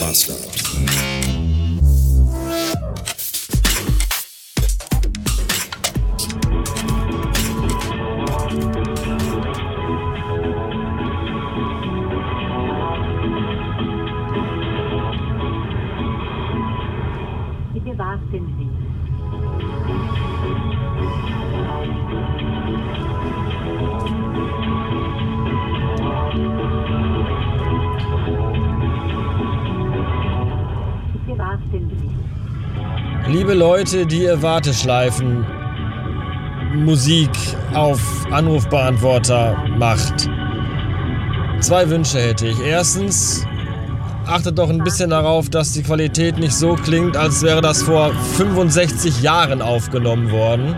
Moscow. Liebe Leute, die ihr Warteschleifen Musik auf Anrufbeantworter macht. Zwei Wünsche hätte ich. Erstens, achtet doch ein bisschen darauf, dass die Qualität nicht so klingt, als wäre das vor 65 Jahren aufgenommen worden.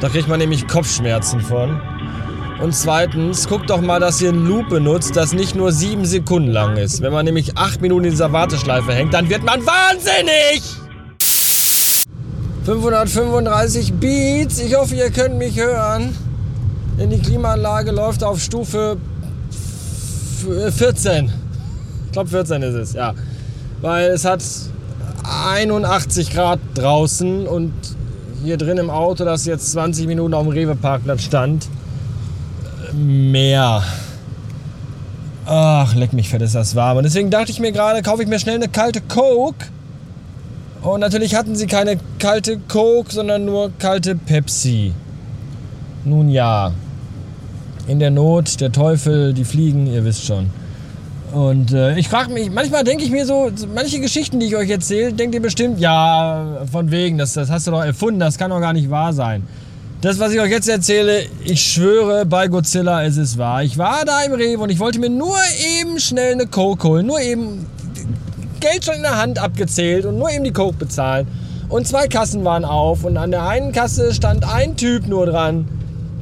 Da kriegt man nämlich Kopfschmerzen von. Und zweitens, guckt doch mal, dass ihr ein Loop benutzt, das nicht nur sieben Sekunden lang ist. Wenn man nämlich acht Minuten in dieser Warteschleife hängt, dann wird man wahnsinnig! 535 Beats. Ich hoffe, ihr könnt mich hören. Denn die Klimaanlage läuft auf Stufe f- 14. Ich glaube 14 ist es, ja. Weil es hat 81 Grad draußen und hier drin im Auto, das jetzt 20 Minuten auf dem Rewe-Parkplatz stand, mehr. Ach, leck mich fett, ist das warm. Und deswegen dachte ich mir gerade, kaufe ich mir schnell eine kalte Coke. Und natürlich hatten sie keine kalte Coke, sondern nur kalte Pepsi. Nun ja. In der Not, der Teufel, die Fliegen, ihr wisst schon. Und äh, ich frage mich, manchmal denke ich mir so, manche Geschichten, die ich euch erzähle, denkt ihr bestimmt, ja, von wegen, das, das hast du doch erfunden, das kann doch gar nicht wahr sein. Das, was ich euch jetzt erzähle, ich schwöre bei Godzilla, es ist wahr. Ich war da im Rewe und ich wollte mir nur eben schnell eine Coke holen, nur eben Geld schon in der Hand abgezählt und nur eben die Coke bezahlen. Und zwei Kassen waren auf und an der einen Kasse stand ein Typ nur dran.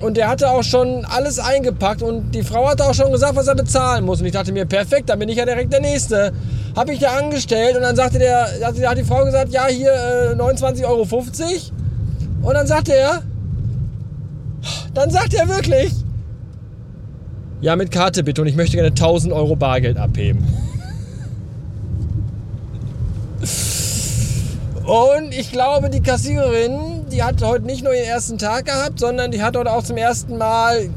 Und der hatte auch schon alles eingepackt und die Frau hatte auch schon gesagt, was er bezahlen muss. Und ich dachte mir, perfekt, dann bin ich ja direkt der Nächste. Hab ich da angestellt und dann sagte der, da hat die Frau gesagt, ja hier äh, 29,50 Euro. Und dann sagte er, dann sagt er wirklich, ja mit Karte bitte und ich möchte gerne 1000 Euro Bargeld abheben. Und ich glaube, die Kassiererin, die hat heute nicht nur ihren ersten Tag gehabt, sondern die hat heute auch zum ersten Mal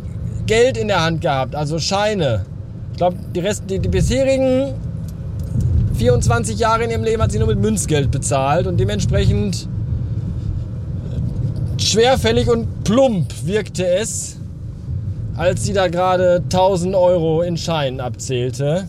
Geld in der Hand gehabt, also Scheine. Ich glaube, die, Rest, die, die bisherigen 24 Jahre in ihrem Leben hat sie nur mit Münzgeld bezahlt und dementsprechend schwerfällig und plump wirkte es, als sie da gerade 1000 Euro in Scheinen abzählte.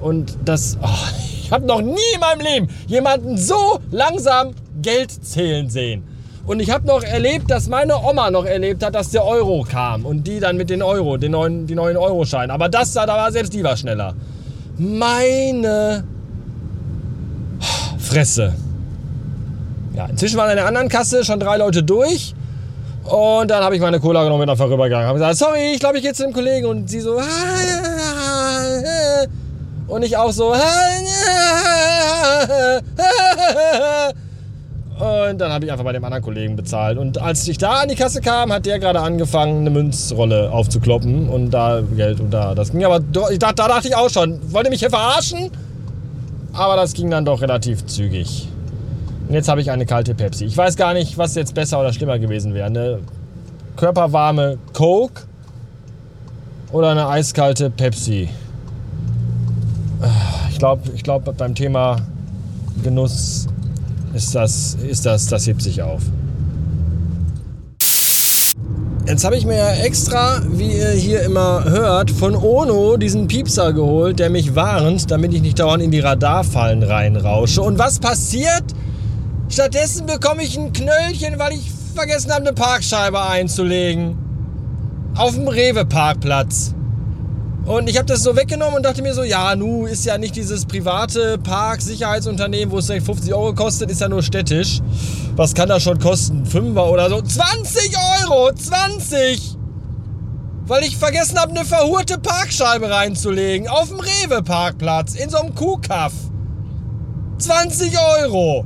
Und das, oh, ich habe noch nie in meinem Leben jemanden so langsam Geld zählen sehen. Und ich habe noch erlebt, dass meine Oma noch erlebt hat, dass der Euro kam und die dann mit den Euro, den neuen, die neuen Euroscheine. Aber das da, da war selbst die war schneller. Meine Fresse. Ja, inzwischen waren an der anderen Kasse schon drei Leute durch. Und dann habe ich meine Cola genommen und bin einfach rübergegangen. Habe gesagt, sorry, ich glaube, ich gehe zu dem Kollegen. Und sie so, und ich auch so. Und dann habe ich einfach bei dem anderen Kollegen bezahlt. Und als ich da an die Kasse kam, hat der gerade angefangen, eine Münzrolle aufzukloppen. Und da Geld und da. Das ging aber, dachte, da dachte ich auch schon, wollte mich hier verarschen? Aber das ging dann doch relativ zügig. Und jetzt habe ich eine kalte Pepsi. Ich weiß gar nicht, was jetzt besser oder schlimmer gewesen wäre. Eine körperwarme Coke oder eine eiskalte Pepsi. Ich glaube, ich glaub, beim Thema Genuss ist das, ist das, das hebt sich auf. Jetzt habe ich mir extra, wie ihr hier immer hört, von Ono diesen Piepser geholt, der mich warnt, damit ich nicht dauernd in die Radarfallen reinrausche. Und was passiert? Stattdessen bekomme ich ein Knöllchen, weil ich vergessen habe, eine Parkscheibe einzulegen. Auf dem Rewe-Parkplatz. Und ich habe das so weggenommen und dachte mir so, ja, nu ist ja nicht dieses private Parksicherheitsunternehmen, wo es direkt 50 Euro kostet, ist ja nur städtisch. Was kann das schon kosten? Fünfer oder so? 20 Euro! 20! Weil ich vergessen habe, eine verhurte Parkscheibe reinzulegen. Auf dem Rewe-Parkplatz. In so einem Kuhkaff. 20 Euro!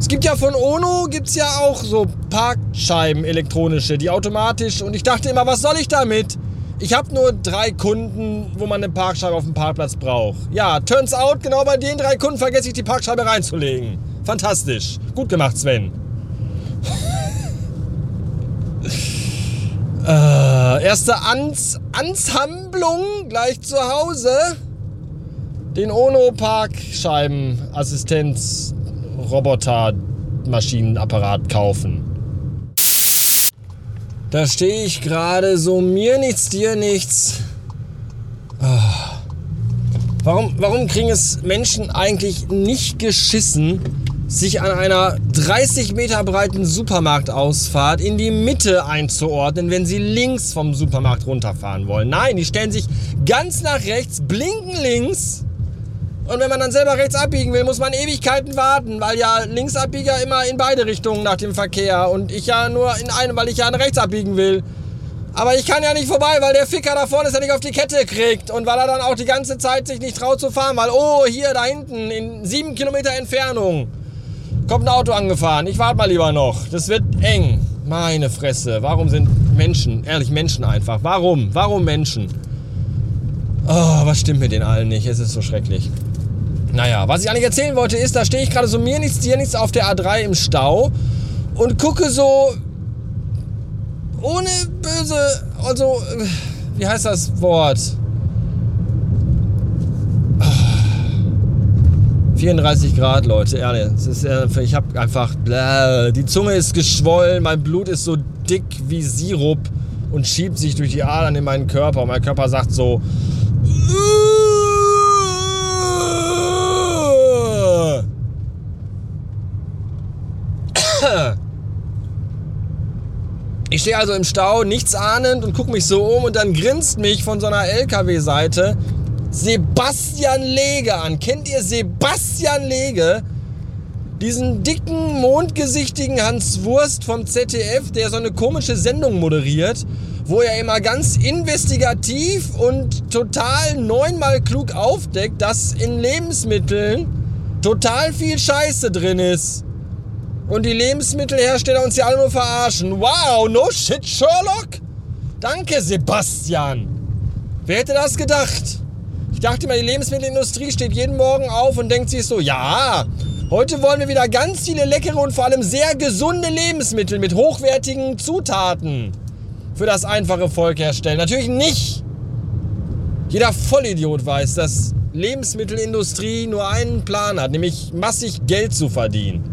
Es gibt ja von Ono gibt's ja auch so Parkscheiben elektronische, die automatisch und ich dachte immer, was soll ich damit? ich habe nur drei Kunden, wo man eine Parkscheibe auf dem Parkplatz braucht. Ja, turns out, genau bei den drei Kunden vergesse ich die Parkscheibe reinzulegen. Fantastisch. Gut gemacht, Sven. äh, erste Ans Anshamblung gleich zu Hause. Den Ono Parkscheibenassistenz Roboter Maschinenapparat kaufen. Da stehe ich gerade so mir nichts, dir nichts. Ah. Warum, warum kriegen es Menschen eigentlich nicht geschissen, sich an einer 30 Meter breiten Supermarktausfahrt in die Mitte einzuordnen, wenn sie links vom Supermarkt runterfahren wollen? Nein, die stellen sich ganz nach rechts, blinken links und wenn man dann selber rechts abbiegen will, muss man Ewigkeiten warten, weil ja Linksabbieger immer in beide Richtungen nach dem Verkehr und ich ja nur in eine, weil ich ja rechts abbiegen will. Aber ich kann ja nicht vorbei, weil der Ficker da vorne es ja nicht auf die Kette kriegt und weil er dann auch die ganze Zeit sich nicht traut zu fahren, weil, oh, hier da hinten in sieben Kilometer Entfernung kommt ein Auto angefahren. Ich warte mal lieber noch. Das wird eng. Meine Fresse. Warum sind Menschen, ehrlich Menschen einfach? Warum? Warum Menschen? Oh, was stimmt mit den allen nicht? Es ist so schrecklich. Naja, was ich eigentlich erzählen wollte ist, da stehe ich gerade so mir nichts, dir nichts auf der A3 im Stau und gucke so ohne böse, also, wie heißt das Wort? 34 Grad, Leute, ehrlich. Ich habe einfach, die Zunge ist geschwollen, mein Blut ist so dick wie Sirup und schiebt sich durch die Adern in meinen Körper. Und mein Körper sagt so, Ich stehe also im Stau, nichts ahnend und gucke mich so um und dann grinst mich von so einer LKW-Seite Sebastian Lege an. Kennt ihr Sebastian Lege? Diesen dicken, mondgesichtigen Hans Wurst vom ZDF, der so eine komische Sendung moderiert, wo er immer ganz investigativ und total neunmal klug aufdeckt, dass in Lebensmitteln total viel Scheiße drin ist und die Lebensmittelhersteller uns ja alle nur verarschen. Wow, no shit, Sherlock? Danke, Sebastian. Wer hätte das gedacht? Ich dachte immer, die Lebensmittelindustrie steht jeden Morgen auf und denkt sich so, ja, heute wollen wir wieder ganz viele leckere und vor allem sehr gesunde Lebensmittel mit hochwertigen Zutaten für das einfache Volk herstellen. Natürlich nicht. Jeder Vollidiot weiß, dass Lebensmittelindustrie nur einen Plan hat, nämlich massig Geld zu verdienen.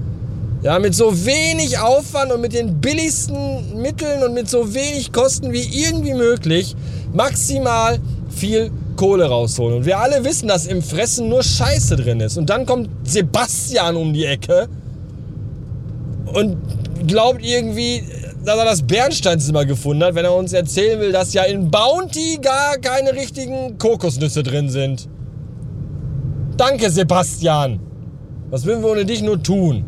Ja, mit so wenig Aufwand und mit den billigsten Mitteln und mit so wenig Kosten wie irgendwie möglich maximal viel Kohle rausholen. Und wir alle wissen, dass im Fressen nur Scheiße drin ist. Und dann kommt Sebastian um die Ecke und glaubt irgendwie, dass er das Bernsteinzimmer gefunden hat, wenn er uns erzählen will, dass ja in Bounty gar keine richtigen Kokosnüsse drin sind. Danke, Sebastian. Was würden wir ohne dich nur tun?